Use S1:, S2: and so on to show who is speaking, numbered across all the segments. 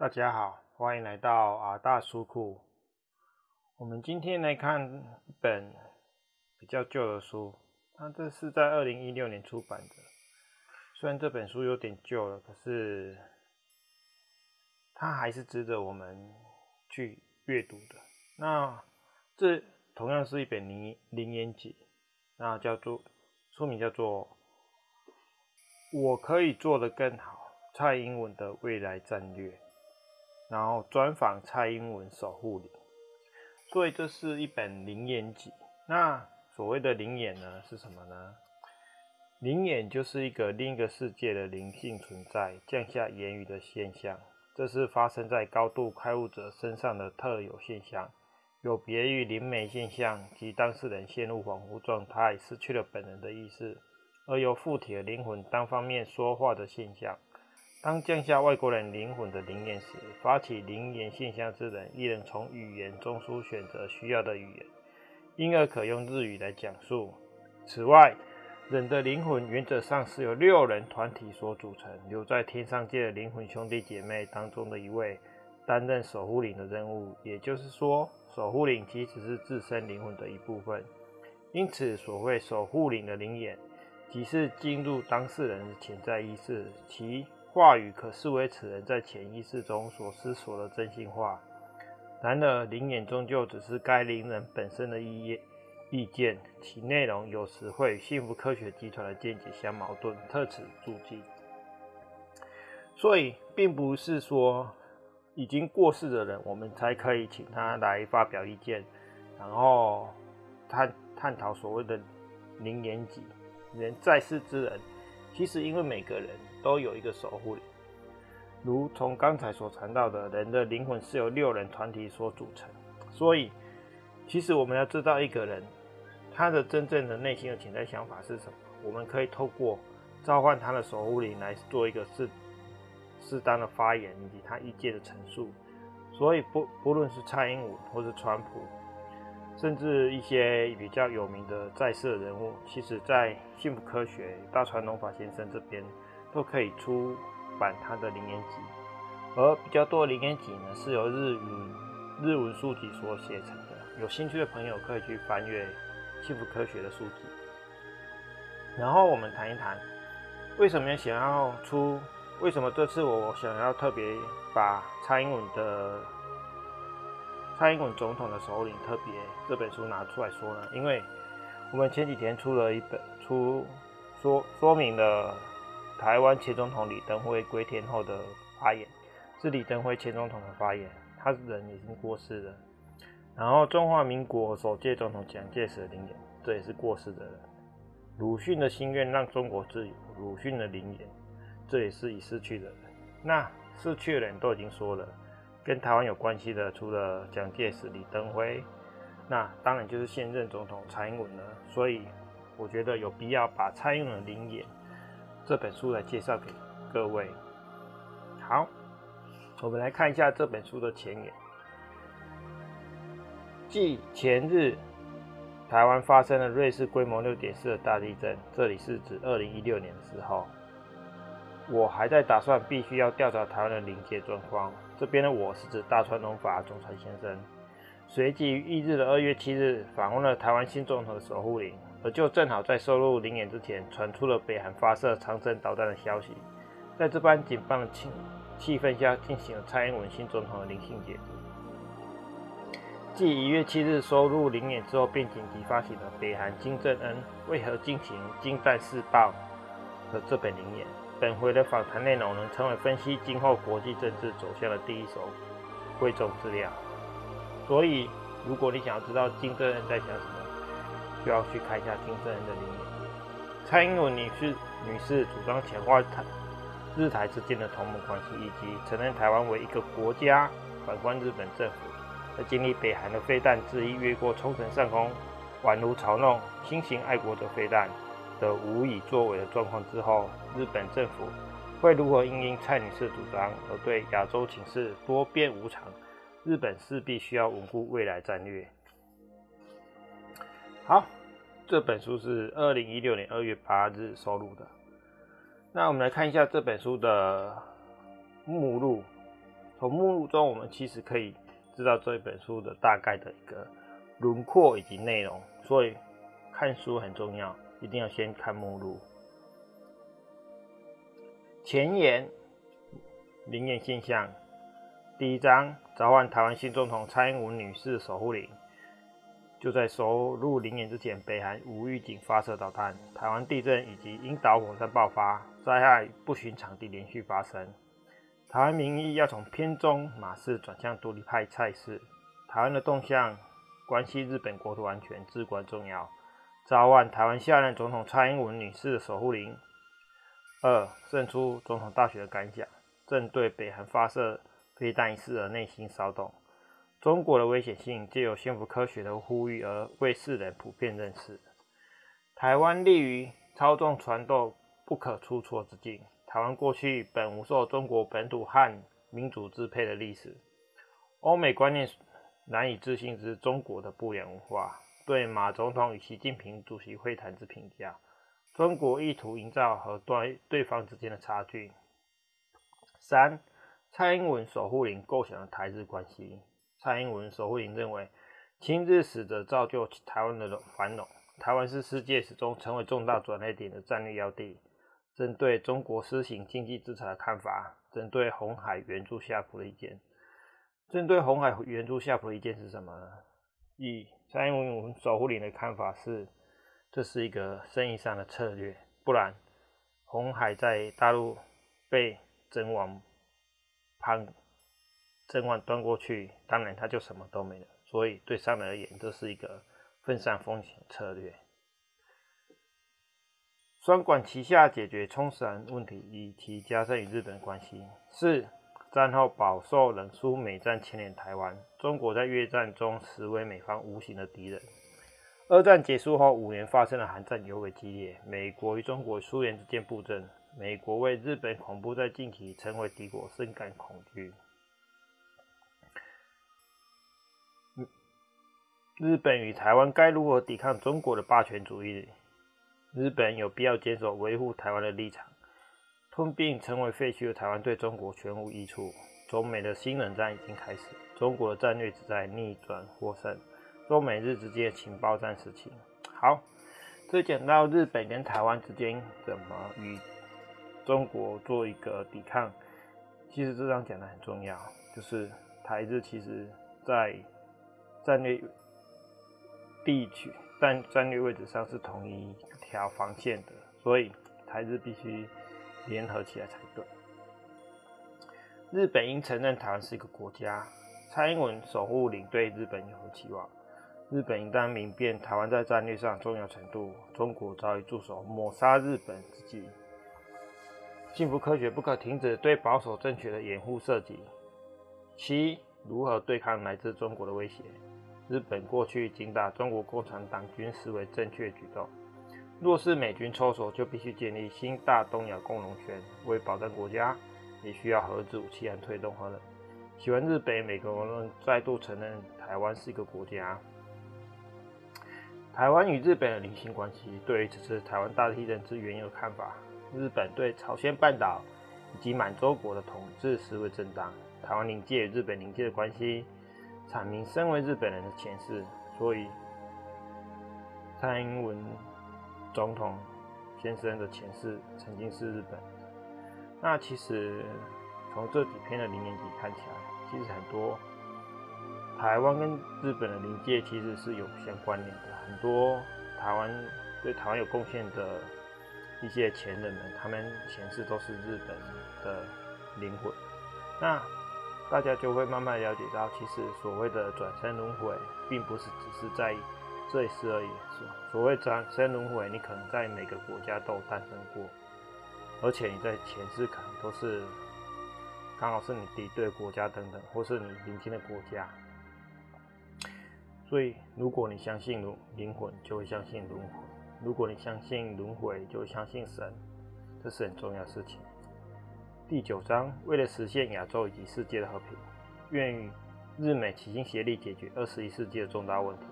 S1: 大家好，欢迎来到阿大书库。我们今天来看一本比较旧的书，它这是在二零一六年出版的。虽然这本书有点旧了，可是它还是值得我们去阅读的。那这同样是一本名名言集，那叫做书名叫做《我可以做得更好》，蔡英文的未来战略，然后专访蔡英文守护灵。所以这是一本灵眼集。那所谓的灵眼呢，是什么呢？灵眼就是一个另一个世界的灵性存在降下言语的现象，这是发生在高度开悟者身上的特有现象，有别于灵媒现象及当事人陷入恍惚状态，失去了本人的意识，而由附体的灵魂单方面说话的现象。当降下外国人灵魂的灵言时，发起灵言现象之人亦能从语言中枢选择需要的语言，因而可用日语来讲述。此外，人的灵魂原则上是由六人团体所组成，留在天上界的灵魂兄弟姐妹当中的一位担任守护灵的任务。也就是说，守护灵其实是自身灵魂的一部分。因此，所谓守护灵的灵眼，即是进入当事人的潜在意识，其话语可视为此人在潜意识中所思索的真心话。然而，灵言终究只是该灵人本身的意义。意见，其内容有时会与幸福科学集团的见解相矛盾，特此注记。所以，并不是说已经过世的人，我们才可以请他来发表意见，然后探探讨所谓的灵言集。连在世之人，其实因为每个人都有一个守护灵，如从刚才所谈到的，人的灵魂是由六人团体所组成，所以其实我们要知道一个人。他的真正的内心的潜在想法是什么？我们可以透过召唤他的守护灵来做一个适适当的发言以及他意见的陈述。所以不不论是蔡英文或是川普，甚至一些比较有名的在世人物，其实在幸福科学大川隆法先生这边都可以出版他的灵言集。而比较多的灵言集呢，是由日语日文书籍所写成的。有兴趣的朋友可以去翻阅。幸福科学的书籍，然后我们谈一谈为什么想要出？为什么这次我想要特别把蔡英文的蔡英文总统的首领特别这本书拿出来说呢？因为我们前几天出了一本出说说明了台湾前总统李登辉归天后的发言，是李登辉前总统的发言，他人已经过世了。然后，中华民国首届总统蒋介石的灵言，这也是过世的人。鲁迅的心愿让中国自由，鲁迅的灵言，这也是已逝去的人。那逝去的人都已经说了，跟台湾有关系的，除了蒋介石、李登辉，那当然就是现任总统蔡英文了。所以，我觉得有必要把蔡英文的灵言这本书来介绍给各位。好，我们来看一下这本书的前言。继前日台湾发生了瑞士规模六点四的大地震，这里是指二零一六年的时候，我还在打算必须要调查台湾的临界状况。这边的我是指大川隆法总裁先生。随即于翌日的二月七日访问了台湾新总统的守护灵，而就正好在收录灵眼之前，传出了北韩发射长程导弹的消息。在这般紧绷的气气氛下，进行了蔡英文新总统的灵性解读。继一月七日收入灵眼之后，便紧急发行了北韩金正恩为何进行金战试爆的这本灵眼。本回的访谈内容能成为分析今后国际政治走向的第一手贵重资料。所以，如果你想要知道金正恩在想什么，就要去看一下金正恩的灵言。蔡英文女士女士主张强化台日台之间的同盟关系，以及承认台湾为一个国家。反观日本政府。在经历北韩的飞弹恣意越过冲绳上空，宛如嘲弄新型爱国者飞弹的无以作为的状况之后，日本政府会如何因应蔡女士主张而对亚洲情势多变无常？日本势必需要稳固未来战略。好，这本书是二零一六年二月八日收录的。那我们来看一下这本书的目录。从目录中，我们其实可以知道这本书的大概的一个轮廓以及内容。所以看书很重要，一定要先看目录。前言：灵验现象。第一章：召唤台湾新总统蔡英文女士守护灵。就在收入灵验之前，北韩无预警发射导弹，台湾地震以及因岛火山爆发，灾害不寻常地连续发生。台湾民意要从偏中马氏转向独立派蔡氏，台湾的动向关系日本国土安全至关重要。召唤台湾下任总统蔡英文女士的守护灵。二、胜出总统大选的感想，正对北韩发射飞弹一事而内心骚动。中国的危险性借由幸福科学的呼吁而为世人普遍认识。台湾立于操纵传导不可出错之境。台湾过去本无受中国本土汉民主支配的历史，欧美观念难以置信之中国的不良文化。对马总统与习近平主席会谈之评价，中国意图营造和对对方之间的差距。三，蔡英文守护灵构想的台日关系。蔡英文守护灵认为，亲日使者造就台湾的繁荣，台湾是世界始终成为重大转捩点的战略要地。针对中国施行经济制裁的看法，针对红海援助夏普的意见，针对红海援助夏普的意见是什么呢？以蔡英文守护灵的看法是，这是一个生意上的策略，不然红海在大陆被整网盘整网端过去，当然他就什么都没了。所以对商人而言，这是一个分散风险策略。双管齐下解决冲绳问题，以及加深与日本关系。是、战后饱受冷苏美战牵连台湾，中国在越战中实为美方无形的敌人。二战结束后五年发生的韩战尤为激烈，美国与中国、苏联之间布阵，美国为日本恐怖在近期成为敌国深感恐惧。日本与台湾该如何抵抗中国的霸权主义？日本有必要坚守维护台湾的立场，吞并成为废墟的台湾对中国全无益处。中美的新冷战已经开始，中国的战略只在逆转获胜。中美日之间情报战时期，好，这讲到日本跟台湾之间怎么与中国做一个抵抗。其实这章讲的很重要，就是台日其实在战略地区。但战略位置上是同一条防线的，所以台日必须联合起来才对。日本应承认台湾是一个国家，蔡英文守护领对日本有何期望？日本应当明辨台湾在战略上重要程度，中国早已驻守抹杀日本之计。幸福科学不可停止对保守政权的掩护设计。七，如何对抗来自中国的威胁？日本过去仅把中国共产党军视为正确举动，若是美军抽手，就必须建立新大东亚共荣圈，为保障国家，也需要核子武器和推动核能。喜欢日本，美国人再度承认台湾是一个国家。台湾与日本的邻近关系，对于此次台湾大地震之原有看法，日本对朝鲜半岛以及满洲国的统治实为正当，台湾临界与日本临界的关系。阐明身为日本人的前世，所以蔡英文总统先生的前世曾经是日本。那其实从这几篇的灵验集看起来，其实很多台湾跟日本的临界其实是有相关联的。很多台湾对台湾有贡献的一些前人们，他们前世都是日本的灵魂。那大家就会慢慢了解到，其实所谓的转生轮回，并不是只是在这一世而已。所谓转生轮回，你可能在每个国家都诞生过，而且你在前世可能都是刚好是你敌对国家等等，或是你邻近的国家。所以，如果你相信轮灵魂，就会相信轮回；如果你相信轮回，就会相信神，这是很重要的事情。第九章，为了实现亚洲以及世界的和平，愿与日美齐心协力解决二十一世纪的重大问题。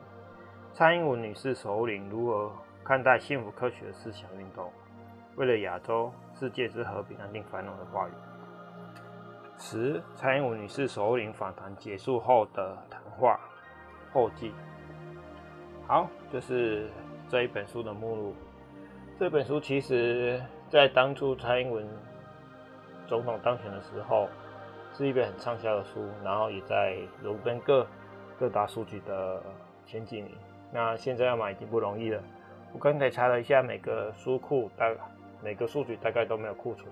S1: 蔡英文女士首领如何看待幸福科学思想运动？为了亚洲世界之和平、安定、繁荣的话语。十蔡英文女士首领访谈结束后的谈话后记。好，就是这一本书的目录。这本书其实在当初蔡英文总统当选的时候，是一本很畅销的书，然后也在荣登各各大书局的前几名。那现在要买已经不容易了。我刚才查了一下，每个书库大每个书局大概都没有库存，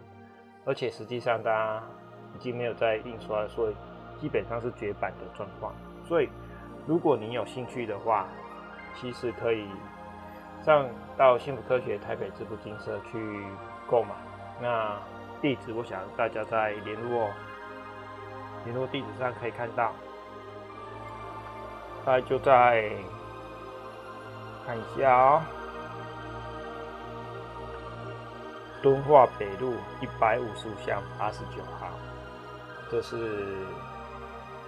S1: 而且实际上大家已经没有在印刷，所以基本上是绝版的状况。所以如果你有兴趣的话，其实可以。上到幸福科学台北支部金社去购买，那地址我想大家在联络联络地址上可以看到，大概就在看一下哦，敦化北路一百五十五巷八十九号，这是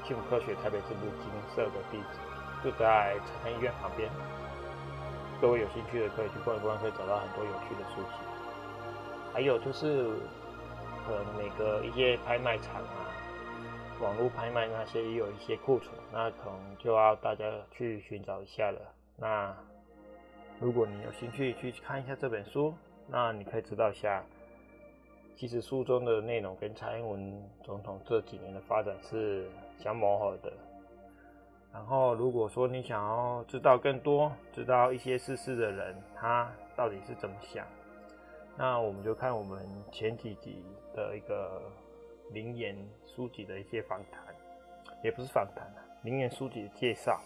S1: 幸福科学台北支部金色的地址，就在长庚医院旁边。各位有兴趣的可以去逛一逛，可以找到很多有趣的书籍。还有就是，可能每个一些拍卖场啊，网络拍卖那些也有一些库存，那可能就要大家去寻找一下了。那如果你有兴趣去看一下这本书，那你可以知道一下，其实书中的内容跟蔡英文总统这几年的发展是相谋合的。然后，如果说你想要知道更多，知道一些事实的人，他到底是怎么想，那我们就看我们前几集的一个名言书籍的一些访谈，也不是访谈，名言书籍的介绍，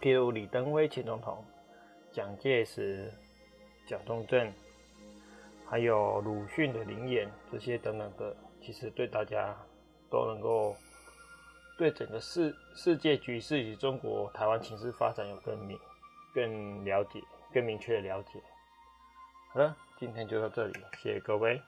S1: 譬如李登辉前总统、蒋介石、蒋中正，还有鲁迅的灵言这些等等的，其实对大家都能够。对整个世世界局势以及中国台湾情势发展有更明、更了解、更明确的了解。好了，今天就到这里，谢谢各位。